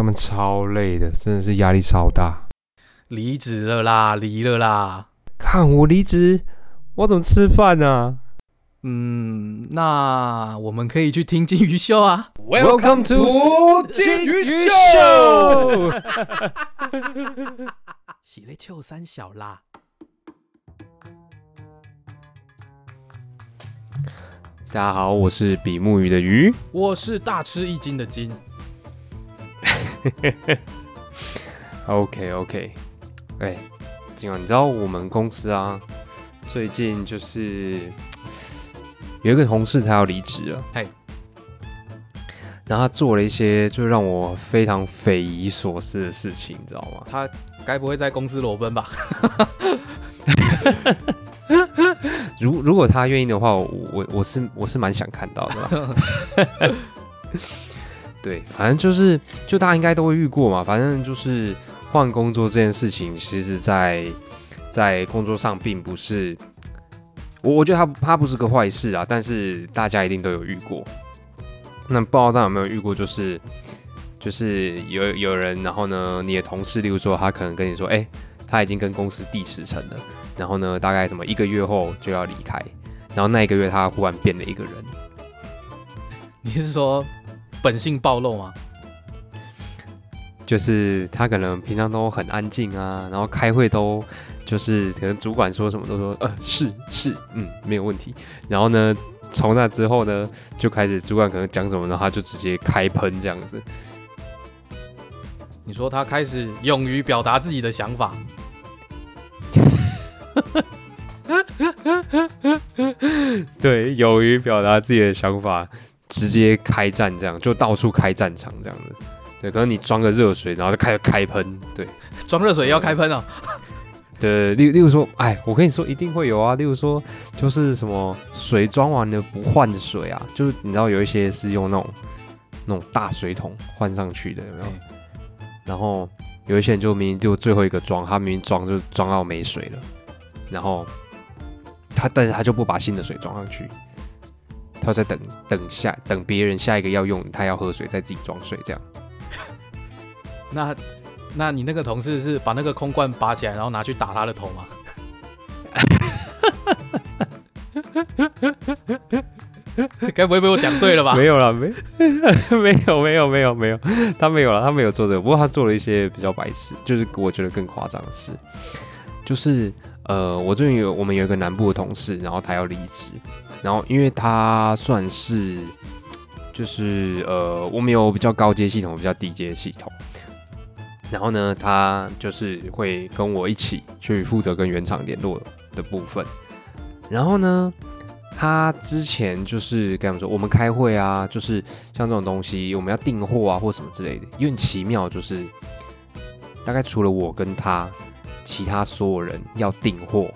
上班超累的，真的是压力超大。离职了啦，离了啦。看我离职，我怎么吃饭呢、嗯，那我们可以去听金鱼秀啊。Welcome to 金鱼秀。喜泪秋三小啦。大家好，我是比目鱼的鱼。我是大吃一惊的惊。OK OK，哎，今晚，你知道我们公司啊，最近就是有一个同事他要离职了，嘿，然后他做了一些就让我非常匪夷所思的事情，你知道吗？他该不会在公司裸奔吧？如如果他愿意的话，我我我是我是蛮想看到的啦。对，反正就是就大家应该都会遇过嘛，反正就是换工作这件事情，其实在在工作上并不是我我觉得它它不是个坏事啊，但是大家一定都有遇过。那不知道大家有没有遇过，就是就是有有人，然后呢，你的同事，例如说他可能跟你说，哎、他已经跟公司递辞呈了。然后呢，大概什么一个月后就要离开，然后那一个月他忽然变了一个人，你是说本性暴露吗？就是他可能平常都很安静啊，然后开会都就是可能主管说什么都说呃是是嗯没有问题，然后呢从那之后呢就开始主管可能讲什么，然后他就直接开喷这样子，你说他开始勇于表达自己的想法，对，勇于表达自己的想法，直接开战这样就到处开战场这样子，对，可能你装个热水，然后就开始开喷，对。装热水也要开喷哦。对，例例如说，哎，我跟你说一定会有啊。例如说，就是什么水装完了不换水啊，就是你知道有一些是用那种那种大水桶换上去的，有没有？然后有一些人就明明就最后一个装，他明明装就装到没水了，然后他但是他就不把新的水装上去，他在等等下等别人下一个要用，他要喝水再自己装水这样。那那你那个同事是把那个空罐拔起来，然后拿去打他的头吗？该不会被我讲对了吧？没有了，没 没有没有没有没有，他没有了，他没有做这个。不过他做了一些比较白痴，就是我觉得更夸张的事，就是呃，我最近有我们有一个南部的同事，然后他要离职，然后因为他算是就是呃，我们有比较高阶系统，比较低阶系统。然后呢，他就是会跟我一起去负责跟原厂联络的部分。然后呢，他之前就是跟他们说，我们开会啊，就是像这种东西，我们要订货啊或什么之类的，有点奇妙，就是大概除了我跟他，其他所有人要订货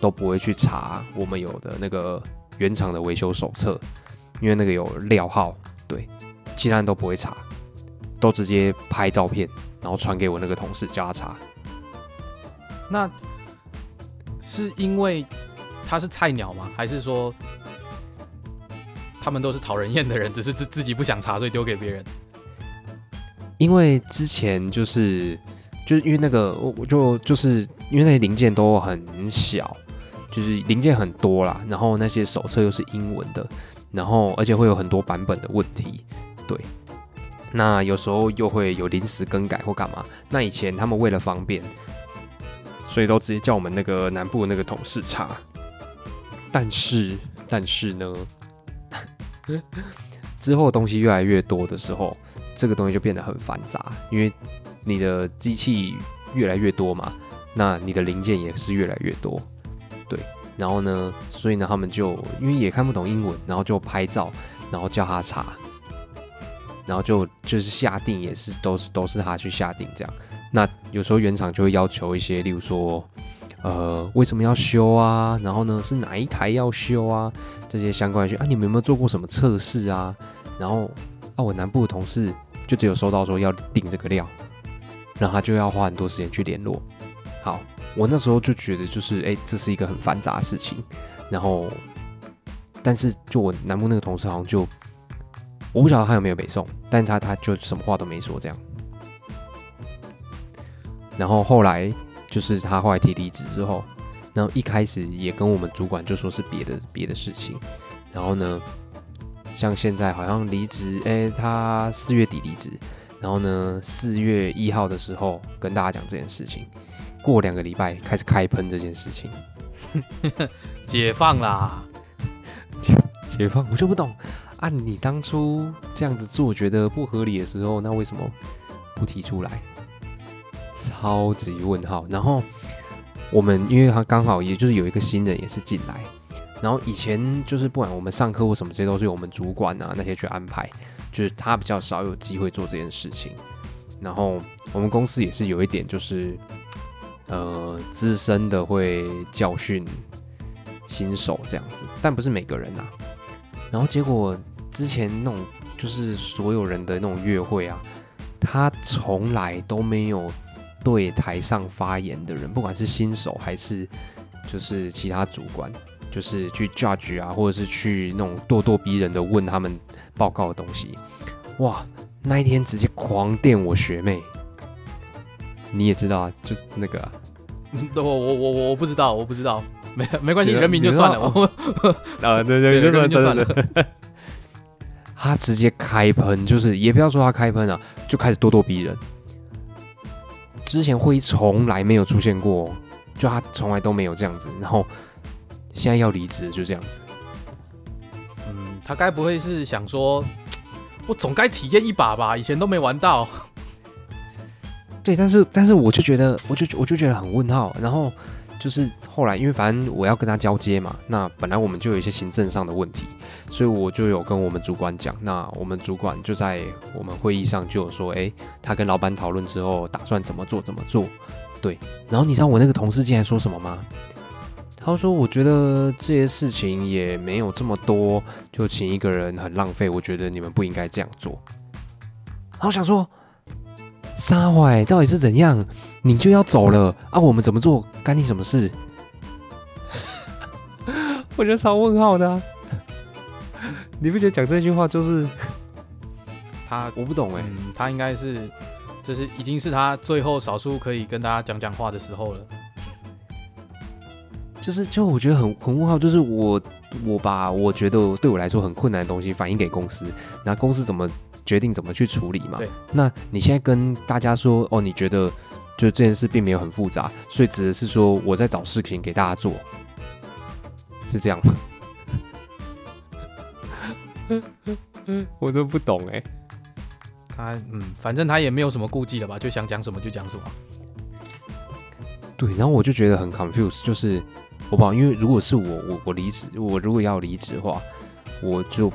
都不会去查我们有的那个原厂的维修手册，因为那个有料号，对，其他人都不会查，都直接拍照片，然后传给我那个同事叫他查。那是因为他是菜鸟吗？还是说他们都是讨人厌的人，只是自自己不想查，所以丢给别人？因为之前就是就是因为那个我我就就是因为那些零件都很小，就是零件很多啦，然后那些手册又是英文的，然后而且会有很多版本的问题，对。那有时候又会有临时更改或干嘛。那以前他们为了方便，所以都直接叫我们那个南部的那个同事查。但是 但是呢，之后东西越来越多的时候，这个东西就变得很繁杂，因为你的机器越来越多嘛，那你的零件也是越来越多，然后呢，所以呢，他们就因为也看不懂英文，然后就拍照，然后叫他查，然后就就是下定也是都是都是他去下定这样。那有时候原厂就会要求一些，例如说，呃，为什么要修啊？然后呢，是哪一台要修啊？这些相关去啊，你们有没有做过什么测试啊？然后啊，我南部的同事就只有收到说要订这个料，然后他就要花很多时间去联络。好，我那时候就觉得就是，哎、这是一个很繁杂的事情。然后，但是就我南部那个同事好像就，我不晓得他有没有北宋，但他他就什么话都没说这样。然后后来就是他后来提离职之后，然后一开始也跟我们主管就说是别的别的事情，然后呢，像现在好像离职，哎，他四月底离职，然后呢四月一号的时候跟大家讲这件事情，过两个礼拜开始开喷这件事情，解放啦！解放我就不懂，按你当初这样子做觉得不合理的时候，那为什么不提出来？超级问号。然后我们因为他刚好也就是有一个新人也是进来，然后以前就是不管我们上课或什么，这些都是由我们主管啊那些去安排，就是他比较少有机会做这件事情。然后我们公司也是有一点就是呃资深的会教训新手这样子，但不是每个人啊。然后结果之前那种就是所有人的那种月会啊，他从来都没有对台上发言的人，不管是新手还是就是其他主管，就是去 judge 啊，或者是去那种咄咄逼人的问他们报告的东西。哇，那一天直接狂电我学妹，你也知道啊，就那个啊，我我我我不知道，我不知道。没没关系，人名就算了。我啊，对对，就算就算了。他直接开喷，就是也不要说他开喷啊，就开始咄咄逼人。之前会议从来没有出现过，就他从来都没有这样子。然后现在要离职，就这样子。嗯，他该不会是想说，我总该体验一把吧？以前都没玩到。对，但是但是我就觉得，我就我就觉得很问号。然后。就是后来，因为反正我要跟他交接嘛，那本来我们就有一些行政上的问题，所以我就有跟我们主管讲。那我们主管就在我们会议上就有说，诶，他跟老板讨论之后，打算怎么做怎么做。对，然后你知道我那个同事竟然说什么吗？他说：“我觉得这些事情也没有这么多，就请一个人很浪费。我觉得你们不应该这样做。”然后想说。沙坏到底是怎样？你就要走了 啊？我们怎么做？干你什么事？我觉得超问号的。你不觉得讲这句话就是他？我不懂哎，他应该是，就是已经是他最后少数可以跟大家讲讲话的时候了。就是，就我觉得很很问号，就是我我把我觉得对我来说很困难的东西反映给公司，那公司怎么？决定怎么去处理嘛？对，那你现在跟大家说哦，你觉得就这件事并没有很复杂，所以指的是说我在找事情给大家做，是这样吗？我都不懂哎。他嗯，反正他也没有什么顾忌了吧，就想讲什么就讲什么。对，然后我就觉得很 confused，就是我不好，因为如果是我，我我离职，我如果要离职的话，我就。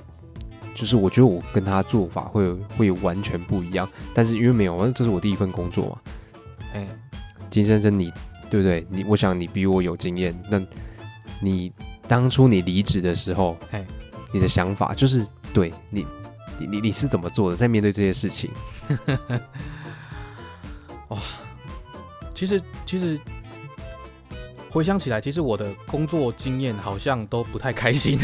就是我觉得我跟他做法会会完全不一样，但是因为没有，这是我第一份工作嘛。哎，金先生，你对不对？你我想你比我有经验。那你当初你离职的时候，哎，你的想法就是对你，你你你是怎么做的？在面对这些事情，哇，其实其实回想起来，其实我的工作经验好像都不太开心。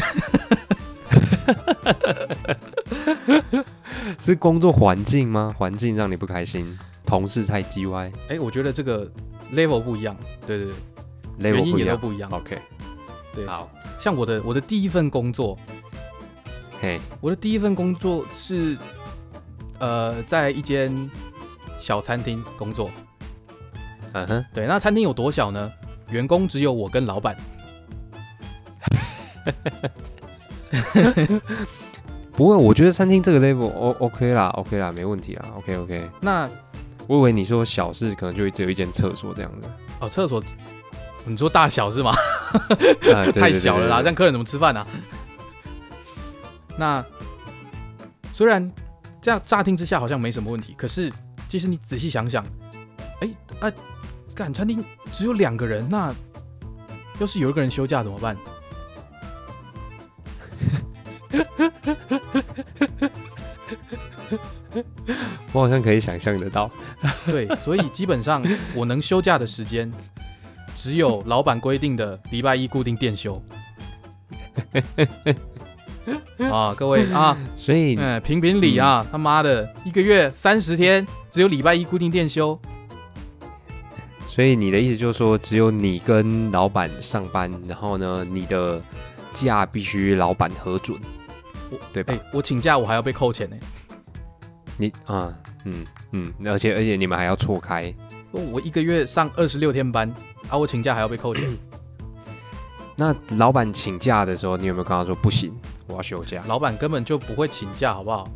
是工作环境吗？环境让你不开心？同事太叽歪？哎，我觉得这个 level 不一样。对对对，原因也都不一样。OK，对，好像我的我的第一份工作，嘿，我的第一份工作是呃，在一间小餐厅工作。嗯哼，对，那餐厅有多小呢？员工只有我跟老板。不会，我觉得餐厅这个 level O OK 啦，OK 啦，没问题啦，OK OK。那我以为你说小事可能就只有一间厕所这样子。哦，厕所，你说大小是吗？太小了啦，这样客人怎么吃饭呢？那虽然这样乍听之下好像没什么问题，可是其实你仔细想想，哎啊，干餐厅只有两个人，那要是有一个人休假怎么办？我好像可以想象得到，对，所以基本上我能休假的时间只有老板规定的礼拜一固定店休。啊，各位啊，所以嗯，评评理啊，他妈的，一个月三十天，只有礼拜一固定店休。所以你的意思就是说，只有你跟老板上班，然后呢，你的假必须老板核准，我对吧？我请假我还要被扣钱呢。你啊，嗯嗯，而且而且你们还要错开。我一个月上二十六天班，啊，我请假还要被扣钱。那老板请假的时候，你有没有跟他说不行，我要休假？老板根本就不会请假，好不好？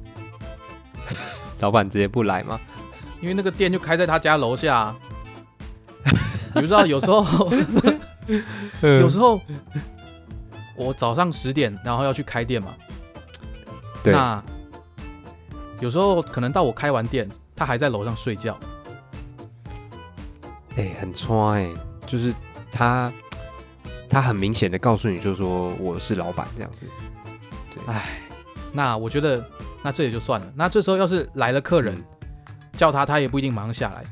老板直接不来吗？因为那个店就开在他家楼下。你不知道有时候，有时候我早上十点然后要去开店嘛，那有时候可能到我开完店，他还在楼上睡觉。哎，很穿哎，就是他，他很明显的告诉你，就说我是老板这样子。对，哎，那我觉得那这也就算了。那这时候要是来了客人，叫他，他也不一定马上下来。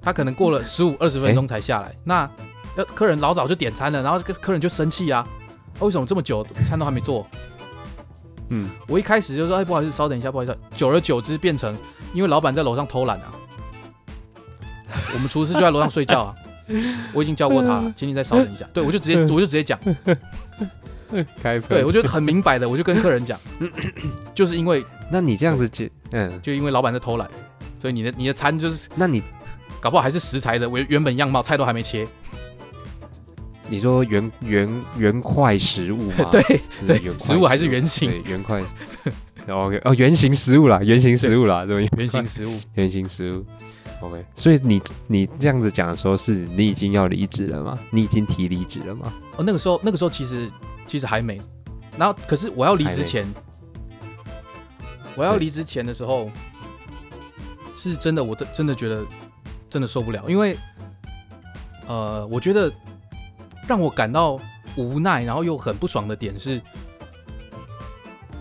他可能过了十五二十分钟才下来，那呃客人老早就点餐了，然后客客人就生气啊，为什么这么久餐都还没做？嗯，我一开始就说，哎，不好意思，稍等一下，不好意思。久而久之变成，因为老板在楼上偷懒啊，我们厨师就在楼上睡觉啊，我已经教过他了，请你再稍等一下。对我就直接我就直接讲，开对我就很明白的，我就跟客人讲，就是因为那你这样子接，嗯，就因为老板在偷懒，所以你的你的餐就是那你。搞不好还是食材的原原本样貌，菜都还没切。你说圆圆圆块食物吗？对对，食物还是圆形圆块。OK 哦，圆形食物啦，圆形食物啦，这种圆形食物，圆形食物。OK，所以你你这样子讲的时候，是你已经要离职了吗？你已经提离职了吗？哦，那个时候那个时候其实其实还没。然后可是我要离职前，我要离职前的时候，是真的，我真真的觉得。真的受不了，因为，呃，我觉得让我感到无奈，然后又很不爽的点是，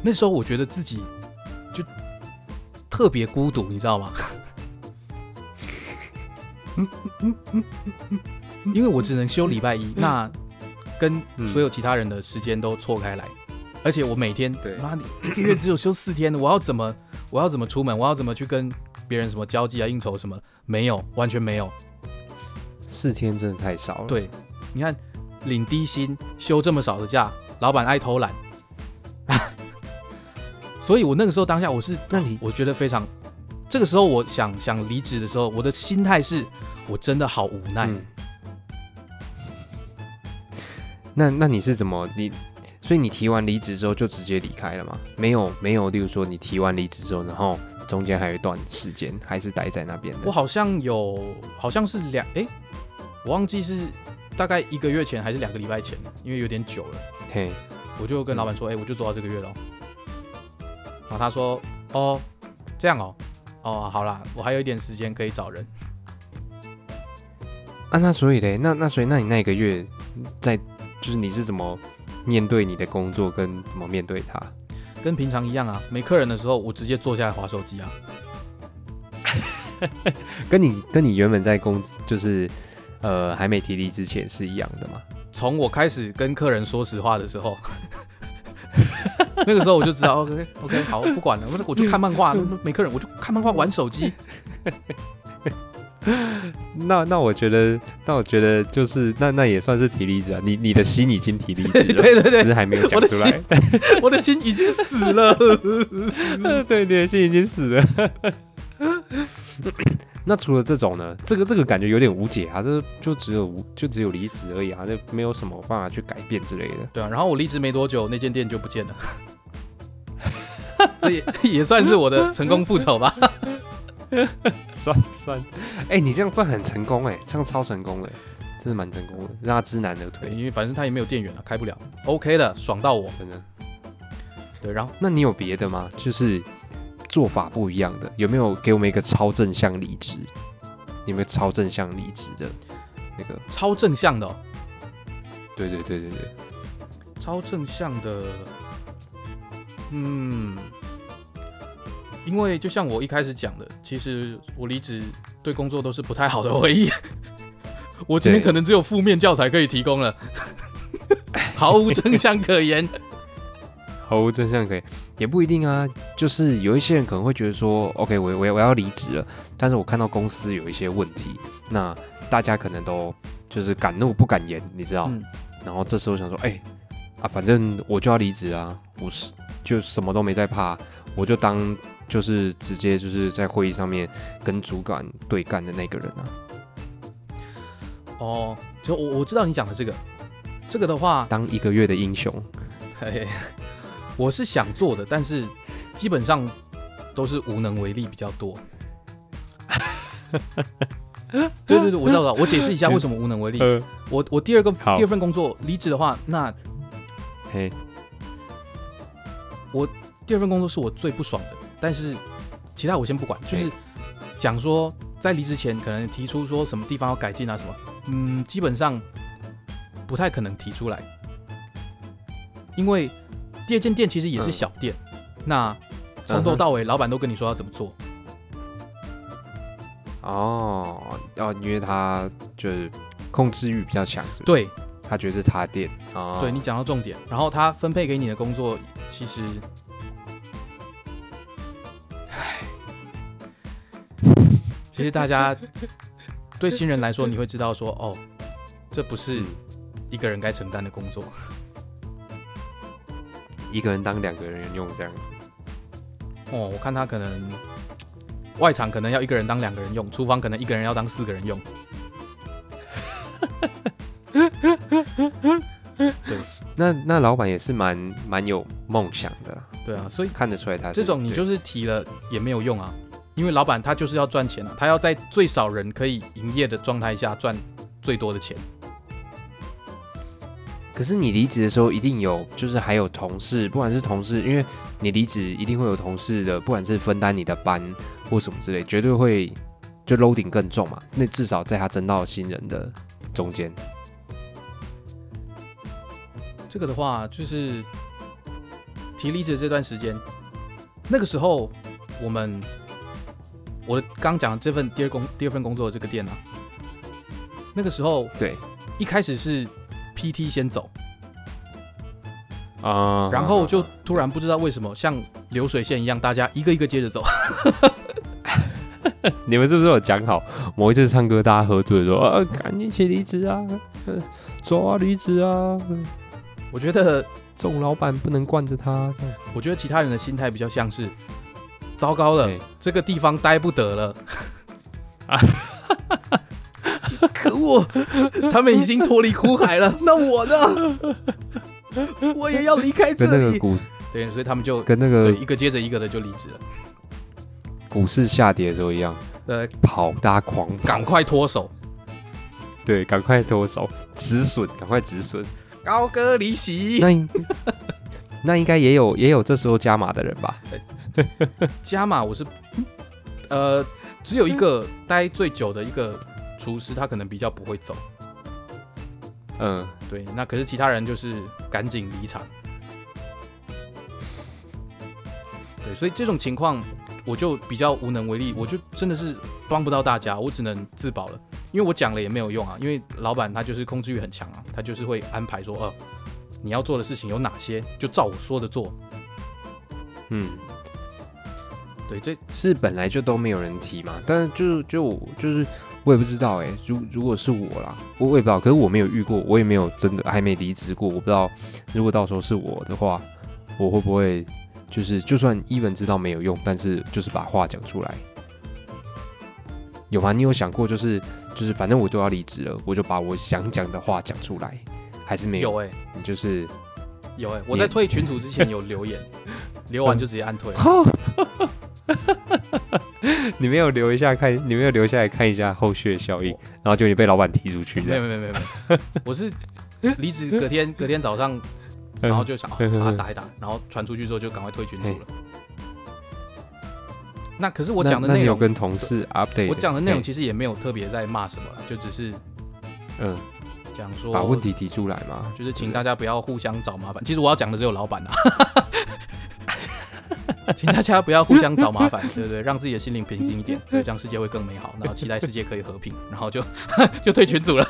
那时候我觉得自己就特别孤独，你知道吗？因为我只能休礼拜一，那跟所有其他人的时间都错开来，而且我每天，妈，一个月只有休四天，我要怎么，我要怎么出门，我要怎么去跟？别人什么交际啊、应酬什么没有，完全没有。四天真的太少了。对，你看领低薪休这么少的假，老板爱偷懒。所以我那个时候当下我是，那你我觉得非常。这个时候我想想离职的时候，我的心态是我真的好无奈。那那你是怎么你？所以你提完离职之后就直接离开了吗？没有没有，例如说你提完离职之后，然后。中间还有一段时间，还是待在那边的。我好像有，好像是两哎，我忘记是大概一个月前还是两个礼拜前因为有点久了。嘿，我就跟老板说，哎，我就做到这个月了。然后他说，哦，这样哦，哦，好啦，我还有一点时间可以找人。啊，那所以嘞，那那所以那你那一个月在，就是你是怎么面对你的工作，跟怎么面对他？跟平常一样啊，没客人的时候，我直接坐下来划手机啊。跟你跟你原本在公就是呃还没提离之前是一样的吗？从我开始跟客人说实话的时候，那个时候我就知道，OK OK，好，不管了，我我就看漫画，没客人我就看漫画玩手机。那那我觉得，那我觉得就是那那也算是提离职啊。你你的心已经提离职了，对对对，只是还没有讲出来。我的心已经死了，对，你的心已经死了。那除了这种呢？这个这个感觉有点无解啊，这就只有就只有离职而已啊，就没有什么办法去改变之类的。对啊，然后我离职没多久，那间店就不见了。这也也算是我的成功复仇吧。算算，哎，你这样算很成功哎，这样超成功的，真的蛮成功的，让他知难而退。因为反正他也没有店员了，开不了。OK 的，爽到我，真的。对，然后那你有别的吗？就是做法不一样的，有没有给我们一个超正向离职？有没有超正向离职的那个？超正向的？对对对对对，超正向的，嗯。因为就像我一开始讲的，其实我离职对工作都是不太好的回忆。我今天可能只有负面教材可以提供了，毫无真相可言。毫无真相可以，也不一定啊。就是有一些人可能会觉得说，OK，我我我要离职了，但是我看到公司有一些问题，那大家可能都就是敢怒不敢言，你知道？然后这时候想说，哎啊，反正我就要离职啊，我是就什么都没在怕，我就当就是直接就是在会议上面跟主管对干的那个人啊。哦，就我我知道你讲的这个，这个的话，当一个月的英雄，嘿，我是想做的，但是基本上都是无能为力比较多。对对对，我知道了。我解释一下为什么无能为力。我我第二个第二份工作离职的话，那嘿，我第二份工作是我最不爽的。但是其他我先不管，就是讲说在离职前可能提出说什么地方要改进啊什么，嗯，基本上不太可能提出来，因为第二间店其实也是小店，那从头到尾老板都跟你说要怎么做。哦，要因为他就是控制欲比较强，对，他觉得是他店。啊。对你讲到重点，然后他分配给你的工作，其实，唉，其实大家 对新人来说，你会知道说，哦，这不是一个人该承担的工作，一个人当两个人用这样子。哦，我看他可能。外场可能要一个人当两个人用，厨房可能一个人要当四个人用。对，那那老板也是蛮蛮有梦想的。对啊，所以看得出来他这种你就是提了也没有用啊，因为老板他就是要赚钱啊，他要在最少人可以营业的状态下赚最多的钱。可是你离职的时候一定有，就是还有同事，不管是同事，因为你离职一定会有同事的，不管是分担你的班或什么之类，绝对会就 loading 更重嘛。那至少在他争到新人的中间，这个的话就是提离职这段时间，那个时候我们我刚讲这份第二工第二份工作的这个店啊，那个时候对一开始是。P.T. 先走啊，然后就突然不知道为什么像流水线一样，大家一个一个接着走。你们是不是有讲好某一次唱歌大家喝醉说啊，赶紧去离职啊，走啊离职啊？我觉得这种老板不能惯着他。我觉得其他人的心态比较像是糟糕了，这个地方待不得了。可恶！他们已经脱离苦海了，那我呢？我也要离开这里。跟那个股对，所以他们就跟那个一个接着一个的就离职了。股市下跌的时候一样，呃，跑，大家狂跑，赶快脱手。对，赶快脱手，止损，赶快止损。高歌离席。那 那应该也有也有这时候加码的人吧？加码，我是呃，只有一个待最久的一个。厨师他可能比较不会走，嗯，对，那可是其他人就是赶紧离场，对，所以这种情况我就比较无能为力，我就真的是帮不到大家，我只能自保了，因为我讲了也没有用啊，因为老板他就是控制欲很强啊，他就是会安排说，呃，你要做的事情有哪些，就照我说的做，嗯，对，这是本来就都没有人提嘛，但是就就就是。我也不知道哎，如如果是我啦，我我也不知道，可是我没有遇过，我也没有真的还没离职过，我不知道如果到时候是我的话，我会不会就是就算伊文知道没有用，但是就是把话讲出来，有吗？你有想过就是就是反正我都要离职了，我就把我想讲的话讲出来，还是没有？有哎，你就是有哎，我在退群组之前有留言，留完就直接按退。你没有留一下看，你没有留下来看一下后续的效应，然后就你被老板踢出去。没有没有没有没有，我是离职隔天 隔天早上，然后就想把他打一打，然后传出去之后就赶快退群组了。那可是我讲的内容跟同事 update，我讲的内容其实也没有特别在骂什么，就只是嗯讲说把问题提出来嘛，就是请大家不要互相找麻烦。其实我要讲的只有老板啊。请大家不要互相找麻烦，对不对？让自己的心灵平静一点，对，这样世界会更美好。然后期待世界可以和平，然后就就退群组了。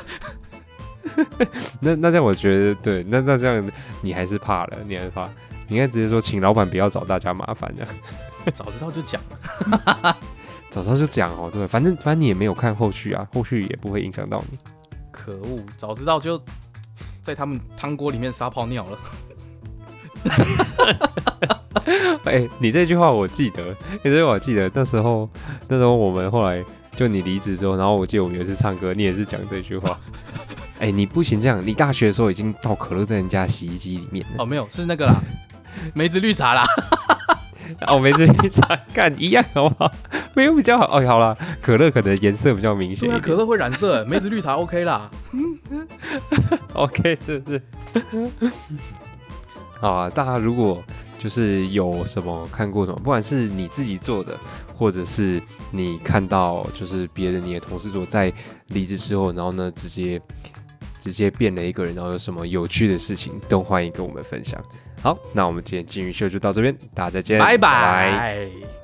那那这样我觉得对，那那这样你还是怕了，你还是怕。你应该直接说，请老板不要找大家麻烦的。早知道就讲了，早知道就讲哦。对，反正反正你也没有看后续啊，后续也不会影响到你。可恶，早知道就在他们汤锅里面撒泡尿了。哎，你这句话我记得，你这句话我记得。那时候，那时候我们后来就你离职之后，然后我记得我们有一次唱歌，你也是讲这句话。哎，你不行这样，你大学的时候已经倒可乐在人家洗衣机里面了。哦，没有，是那个啦，梅子绿茶啦。哦，梅子绿茶干一样好不好？没有比较好。哦，好了，可乐可能颜色比较明显。可乐会染色，梅子绿茶 OK 啦。OK，是是。好啊，大家如果就是有什么看过什么，不管是你自己做的，或者是你看到就是别人你的同事做，在离职之后，然后呢直接直接变了一个人，然后有什么有趣的事情，都欢迎跟我们分享。好，那我们今天金鱼秀就到这边，大家再见，拜拜。